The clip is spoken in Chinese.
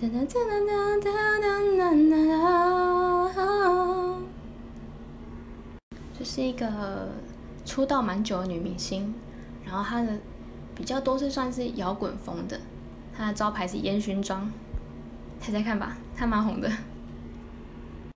噔噔噔噔噔噔噔噔，这是一个出道蛮久的女明星，然后她的比较多是算是摇滚风的，她的招牌是烟熏妆，猜猜看吧，她蛮红的。